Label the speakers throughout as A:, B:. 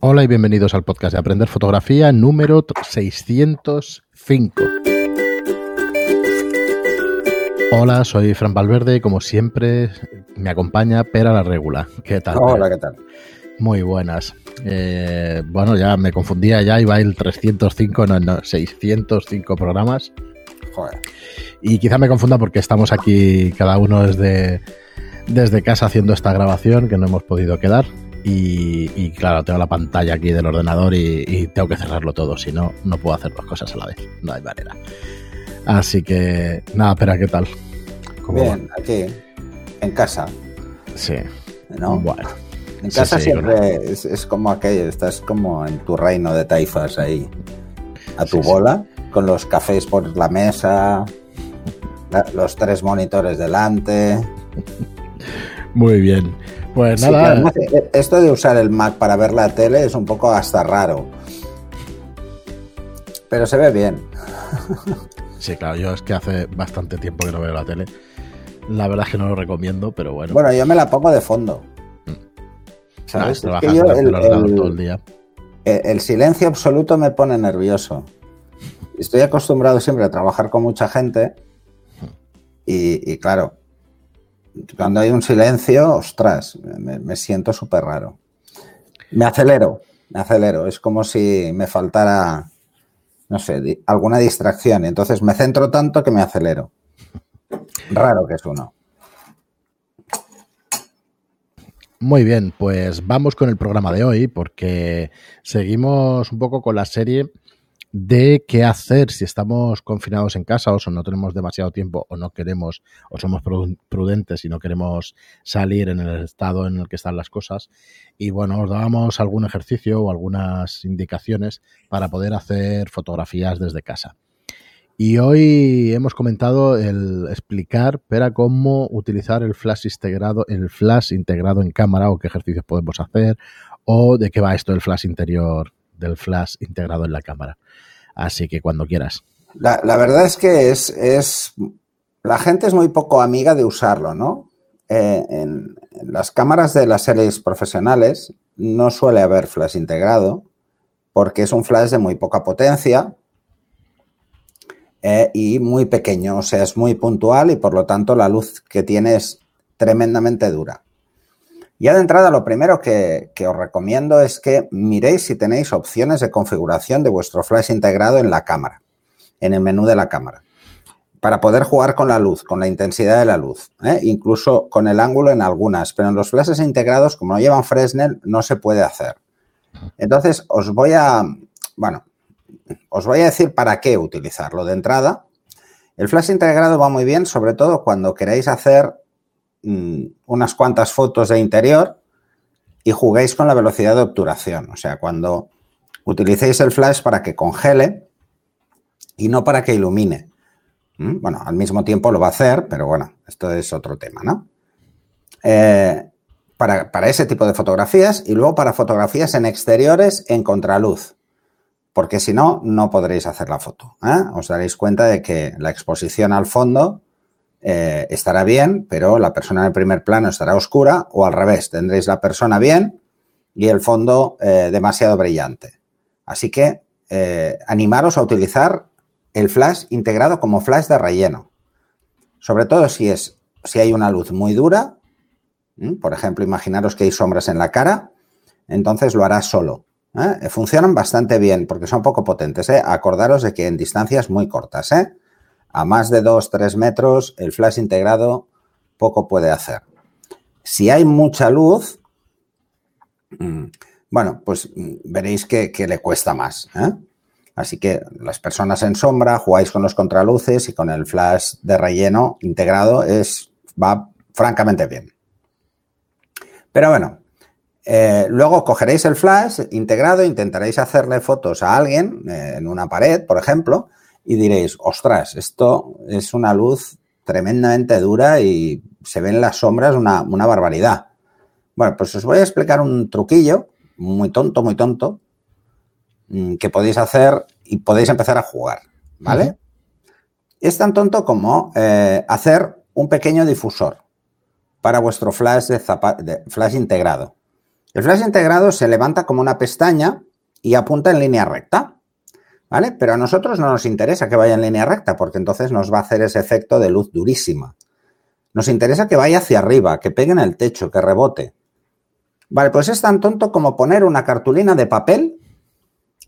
A: Hola y bienvenidos al podcast de Aprender Fotografía número 605. Hola, soy Fran Valverde y como siempre me acompaña Pera la Regula. ¿Qué tal?
B: Hola, ¿qué tal?
A: Muy buenas. Eh, bueno, ya me confundía ya, iba el 305, no, no, 605 programas.
B: Joder.
A: Y quizá me confunda porque estamos aquí cada uno desde, desde casa haciendo esta grabación que no hemos podido quedar. Y, y claro, tengo la pantalla aquí del ordenador y, y tengo que cerrarlo todo, si no, no puedo hacer dos cosas a la vez. No hay manera. Así que, nada, espera, ¿qué tal? ¿Cómo
B: Bien, aquí, en casa?
A: Sí.
B: ¿no?
A: Bueno.
B: En casa
A: sí,
B: siempre es, es como aquello, estás como en tu reino de taifas ahí, a tu
A: Sí,
B: bola, con los cafés por la mesa, la- los tres monitores delante.
A: Muy bien. Pues
B: Sí,
A: nada,
B: además, eh, esto de usar el Mac para ver la tele es un poco hasta raro. Pero se ve bien.
A: sí, claro, yo es que hace bastante tiempo que no veo la tele. La verdad es que no lo recomiendo, pero bueno.
B: Bueno, yo me la pongo de fondo.
A: Nada,
B: ¿Sabes? Es
A: trabajas
B: que yo el- el-
A: todo el día.
B: El silencio absoluto me pone nervioso. Estoy acostumbrado siempre a trabajar con mucha gente y, y claro, cuando hay un silencio, ostras, me, siento súper raro. Me acelero, me acelero. Es como si me faltara, no sé, alguna distracción. Entonces me centro tanto que me acelero. Raro que es uno.
A: Muy bien, pues vamos con el programa de hoy porque seguimos un poco con la serie de qué hacer si estamos confinados en casa o no tenemos demasiado tiempo o no queremos o somos pru- prudentes y no queremos salir en el estado en el que están las cosas. Y bueno, os dábamos algún ejercicio o algunas indicaciones para poder hacer fotografías desde casa. Y hoy hemos comentado el explicar para cómo utilizar el flash integrado, el flash integrado en cámara o qué ejercicios podemos hacer o de qué va esto del flash interior, del flash integrado en la cámara. Así que cuando quieras.
B: La, verdad es que es, es. La gente es muy poco amiga de usarlo, ¿no? Eh, en, en las cámaras de las series profesionales no suele haber flash integrado porque es un flash de muy poca potencia eh, y muy pequeño, o sea, es muy puntual y por lo tanto la luz que tiene es tremendamente dura. Ya de entrada, lo primero que, os recomiendo es que miréis si tenéis opciones de configuración de vuestro flash integrado en la cámara, en el menú de la cámara, para poder jugar con la luz, con la intensidad de la luz, ¿eh? incluso con el ángulo en algunas, pero en los flashes integrados, como no llevan Fresnel, no se puede hacer. Entonces, os voy a, bueno, os voy a decir para qué utilizarlo de entrada. El flash integrado va muy bien, sobre todo cuando queréis hacer mm, unas cuantas fotos de interior y juguéis con la velocidad de obturación. O sea, cuando utilicéis el flash para que congele y no para que ilumine. ¿Mm? Bueno, al mismo tiempo lo va a hacer, pero bueno, esto es otro tema, ¿no? Eh, para, para ese tipo de fotografías y luego para fotografías en exteriores en contraluz porque si no, no podréis hacer la foto. ¿eh? Os daréis cuenta de que la exposición al fondo eh, estará bien, pero la persona en el primer plano estará oscura o al revés, tendréis la persona bien y el fondo eh, demasiado brillante. Así que eh, animaros a utilizar el flash integrado como flash de relleno. Sobre todo si, es, si hay una luz muy dura, por ejemplo, imaginaros que hay sombras en la cara, entonces lo hará solo. Funcionan bastante bien porque son poco potentes. Acordaros de que en distancias muy cortas, ¿eh? A más de 2-3 metros, el flash integrado poco puede hacer. Si hay mucha luz, mm, bueno, pues mm, veréis que, le cuesta más. ¿eh? Así que las personas en sombra jugáis con los contraluces y con el flash de relleno integrado es, va francamente bien. Pero bueno, eh, luego cogeréis el flash integrado, intentaréis hacerle fotos a alguien eh, en una pared, por ejemplo, y diréis, ostras, esto es una luz tremendamente dura y se ven las sombras una, una barbaridad. Bueno, pues os voy a explicar un truquillo muy tonto, muy tonto, mm, que podéis hacer y podéis empezar a jugar, ¿vale? Uh -huh. Es tan tonto como eh, hacer un pequeño difusor para vuestro flash, de, de flash integrado. El flash integrado se levanta como una pestaña y apunta en línea recta. ¿Vale? Pero a nosotros no nos interesa que vaya en línea recta porque entonces nos va a hacer ese efecto de luz durísima. Nos interesa que vaya hacia arriba, que pegue en el techo, que rebote. Vale, pues es tan tonto como poner una cartulina de papel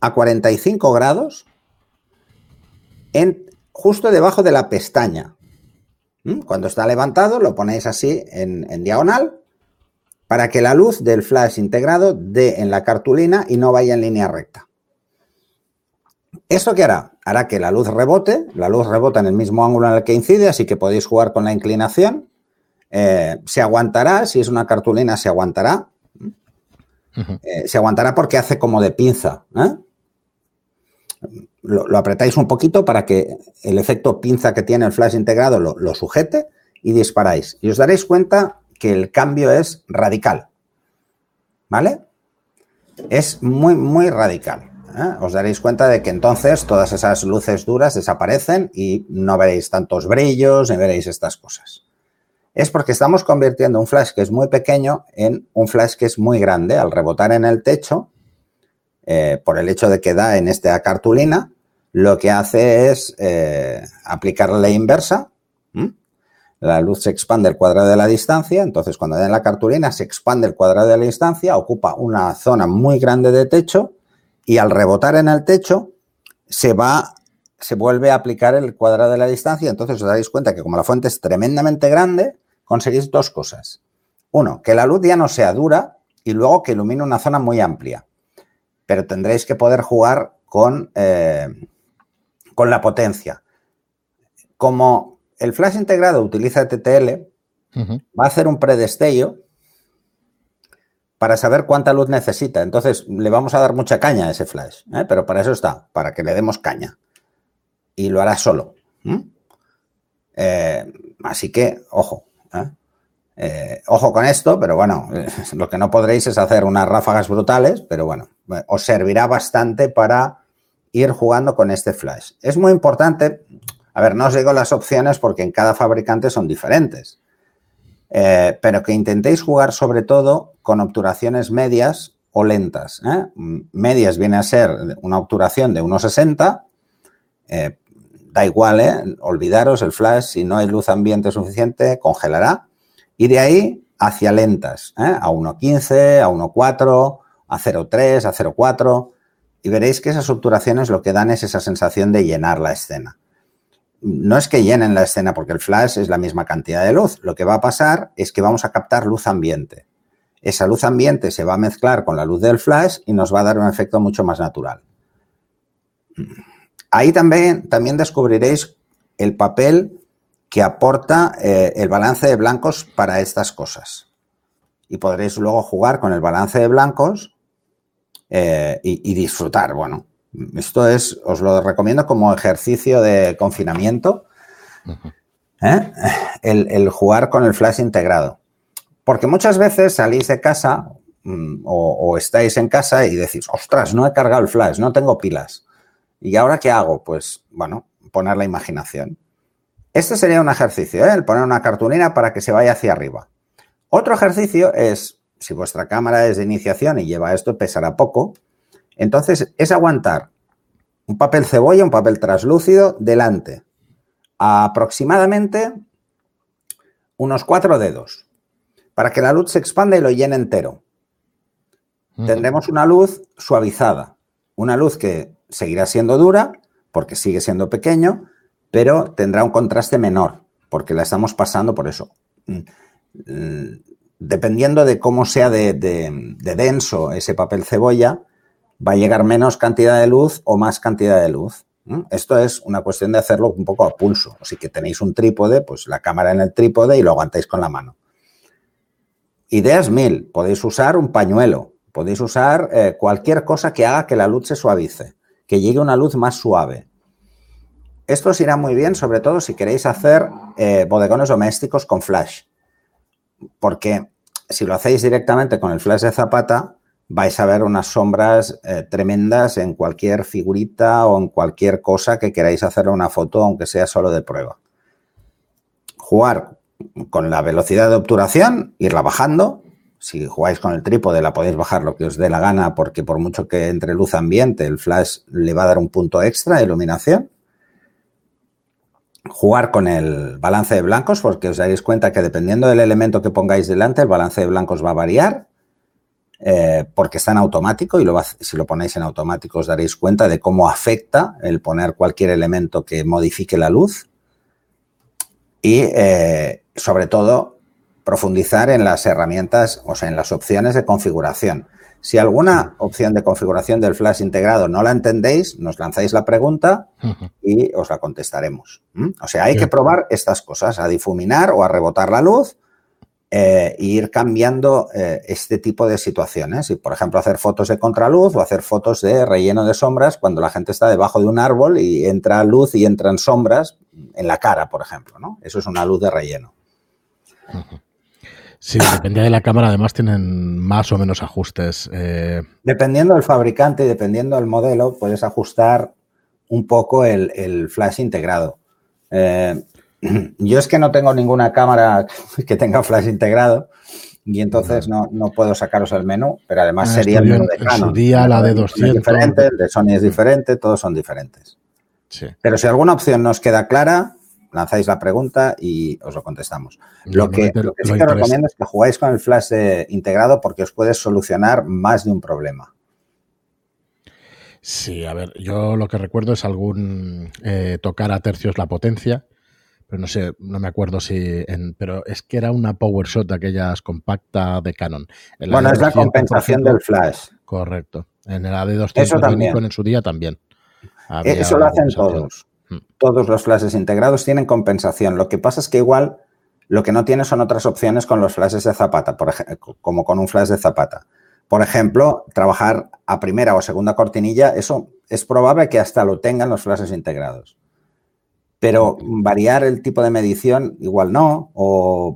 B: a 45 grados en, justo debajo de la pestaña. ¿Mm? Cuando está levantado lo ponéis así en, en diagonal para que la luz del flash integrado dé en la cartulina y no vaya en línea recta. ¿Esto qué hará? Hará que la luz rebote, la luz rebota en el mismo ángulo en el que incide, así que podéis jugar con la inclinación. Eh, se aguantará, si es una cartulina, se aguantará. Eh, se aguantará porque hace como de pinza. ¿eh? Lo, apretáis un poquito para que el efecto pinza que tiene el flash integrado lo, lo sujete y disparáis. Y os daréis cuenta que el cambio es radical. ¿Vale? Es muy, muy radical. ¿Eh? os daréis cuenta de que entonces todas esas luces duras desaparecen y no veréis tantos brillos ni veréis estas cosas. Es porque estamos convirtiendo un flash que es muy pequeño en un flash que es muy grande. Al rebotar en el techo, eh, por el hecho de que da en esta cartulina, lo que hace es eh, aplicar la inversa. La luz se expande el cuadrado de la distancia, entonces cuando da en la cartulina se expande el cuadrado de la distancia, ocupa una zona muy grande de techo y al rebotar en el techo se va, se vuelve a aplicar el cuadrado de la distancia. Entonces os daréis cuenta que como la fuente es tremendamente grande, conseguís dos cosas. Uno, que la luz ya no sea dura y luego que ilumine una zona muy amplia. Pero tendréis que poder jugar con, eh, con la potencia. Como el flash integrado utiliza TTL, va a hacer un predestello para saber cuánta luz necesita. Entonces, le vamos a dar mucha caña a ese flash, ¿eh? pero para eso está, para que le demos caña. Y lo hará solo. Eh, así que, ojo. ¿eh? ojo con esto, pero bueno, lo que no podréis es hacer unas ráfagas brutales, pero bueno, os servirá bastante para ir jugando con este flash. Es muy importante, a ver, no os digo las opciones porque en cada fabricante son diferentes. Eh, pero que intentéis jugar sobre todo con obturaciones medias o lentas. ¿eh? Medias viene a ser una obturación de 1,60. Eh, da igual, olvidaros el flash, si no hay luz ambiente suficiente, congelará. Y de ahí hacia lentas, a 1,15, a 1,4, a 0,3, a 0,4. Y veréis que esas obturaciones lo que dan es esa sensación de llenar la escena no es que llenen la escena porque el flash es la misma cantidad de luz. Lo que va a pasar es que vamos a captar luz ambiente. Esa luz ambiente se va a mezclar con la luz del flash y nos va a dar un efecto mucho más natural. Ahí también, también descubriréis el papel que aporta eh, el balance de blancos para estas cosas. Y podréis luego jugar con el balance de blancos eh, y disfrutar. Bueno, esto es, os lo recomiendo como ejercicio de confinamiento, ¿eh? el, jugar con el flash integrado. Porque muchas veces salís de casa mm, o, estáis en casa y decís, ostras, no he cargado el flash, no tengo pilas. ¿Y ahora qué hago? Pues, bueno, poner la imaginación. Este sería un ejercicio, ¿eh? el poner una cartulina para que se vaya hacia arriba. Otro ejercicio es, si vuestra cámara es de iniciación y lleva esto, pesará poco, entonces, es aguantar un papel cebolla, un papel translúcido delante, aproximadamente unos cuatro dedos, para que la luz se expanda y lo llene entero. Tendremos una luz suavizada, una luz que seguirá siendo dura, porque sigue siendo pequeño, pero tendrá un contraste menor, porque la estamos pasando por eso. Mm, mm, dependiendo de cómo sea de denso ese papel cebolla, va a llegar menos cantidad de luz o más cantidad de luz. Esto es una cuestión de hacerlo un poco a pulso. Así que tenéis un trípode, pues la cámara en el trípode y lo aguantáis con la mano. Ideas mil. Podéis usar un pañuelo. Podéis usar eh, cualquier cosa que haga que la luz se suavice, que llegue una luz más suave. Esto os irá muy bien, sobre todo si queréis hacer eh, bodegones domésticos con flash. Porque si lo hacéis directamente con el flash de zapata, vais a ver unas sombras eh, tremendas en cualquier figurita o en cualquier cosa que queráis hacer una foto, aunque sea solo de prueba. Jugar con la velocidad de obturación, irla bajando, si jugáis con el trípode la podéis bajar lo que os dé la gana porque por mucho que entre luz ambiente el flash le va a dar un punto extra de iluminación. Jugar con el balance de blancos porque os daréis cuenta que dependiendo del elemento que pongáis delante el balance de blancos va a variar eh, porque está en automático y lo si lo ponéis en automático os daréis cuenta de cómo afecta el poner cualquier elemento que modifique la luz. Y eh, sobre todo profundizar en las herramientas, o sea, en las opciones de configuración. Si alguna opción de configuración del flash integrado no la entendéis, nos lanzáis la pregunta y os la contestaremos. O sea, hay que probar estas cosas, a difuminar o a rebotar la luz e ir cambiando eh, este tipo de situaciones. Y, por ejemplo, hacer fotos de contraluz o hacer fotos de relleno de sombras cuando la gente está debajo de un árbol y entra luz y entran sombras en la cara, por ejemplo. ¿no? Eso es una luz de relleno.
A: Sí, depende de la cámara, además tienen más o menos ajustes. Eh.
B: Dependiendo del fabricante y dependiendo del modelo, puedes ajustar un poco el, flash integrado. Eh, yo es que no tengo ninguna cámara que tenga flash integrado y entonces no, puedo sacaros el menú, pero además ah, sería el menú de Canon.
A: su día la de 200.
B: Es diferente, el de Sony es diferente, todos son diferentes. Sí. Pero si alguna opción nos queda clara, lanzáis la pregunta y os lo contestamos. Lo que, sí que recomiendo es que jugáis con el flash eh, integrado porque os puede solucionar más de un problema.
A: Sí, a ver, yo lo que recuerdo es algún eh, tocar a tercios la potencia, pero no sé, no me acuerdo si, en, pero es que era una power shot de aquellas compacta de Canon.
B: bueno, es la compensación del flash.
A: Correcto. En el AD200 en su día también.
B: Eso lo hacen todos. Todos los flashes integrados tienen compensación. Lo que pasa es que igual lo que no tiene son otras opciones con los flashes de zapata, por ejemplo, como con un flash de zapata. Por ejemplo, trabajar a primera o segunda cortinilla, eso es probable que hasta lo tengan los flashes integrados. Pero variar el tipo de medición igual no, o,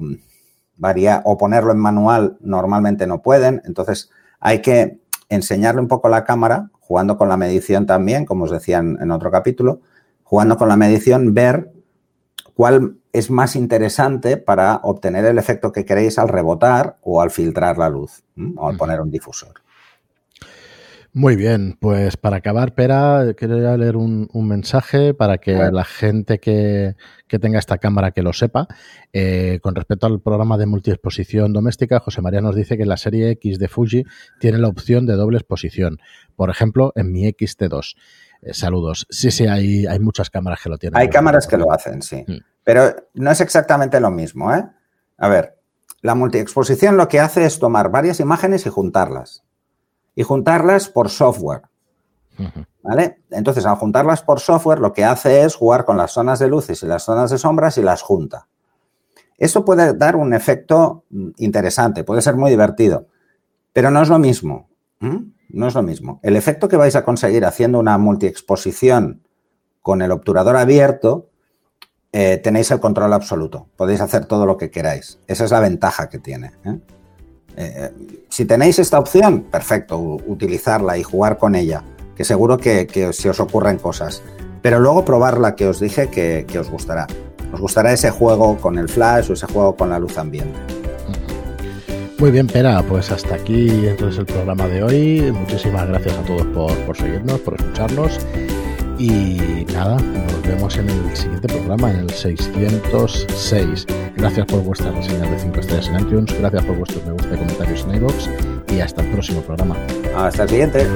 B: variar, o ponerlo en manual normalmente no pueden. Entonces hay que enseñarle un poco a la cámara, jugando con la medición también, como os decía en otro capítulo, jugando con la medición, ver cuál es más interesante para obtener el efecto que queréis al rebotar o al filtrar la luz o al poner un difusor.
A: Muy bien, pues para acabar, Pera, quería leer un, mensaje para que la gente que, tenga esta cámara que lo sepa. Eh, con respecto al programa de multiexposición doméstica, José María nos dice que la serie X de Fuji tiene la opción de doble exposición. Por ejemplo, en mi XT2. Eh, saludos. Sí, sí, hay, hay muchas cámaras que lo tienen.
B: Hay cámaras que lo hacen, sí. Mm. Pero no es exactamente lo mismo, ¿eh? A ver, la multiexposición lo que hace es tomar varias imágenes y juntarlas. Y juntarlas por software. ¿Vale? Entonces, al juntarlas por software, lo que hace es jugar con las zonas de luces y las zonas de sombras y las junta. Eso puede dar un efecto mm, interesante, puede ser muy divertido, pero no es lo mismo no es lo mismo. El efecto que vais a conseguir haciendo una multiexposición con el obturador abierto, eh, tenéis el control absoluto. Podéis hacer todo lo que queráis. Esa es la ventaja que tiene. ¿eh? Eh, si tenéis esta opción, perfecto, utilizarla y jugar con ella, que seguro que, se os ocurren cosas. Pero luego probar la que os dije que os gustará. Os gustará ese juego con el flash o ese juego con la luz ambiente.
A: Muy bien, Pera, pues hasta aquí entonces el programa de hoy. Muchísimas gracias a todos por, seguirnos, por escucharnos. Y nada, nos vemos en el siguiente programa, en el 606. Gracias por vuestras reseñas de 5 estrellas en iTunes, gracias por vuestros me gusta y comentarios en iVoox y hasta el próximo programa.
B: Hasta el siguiente.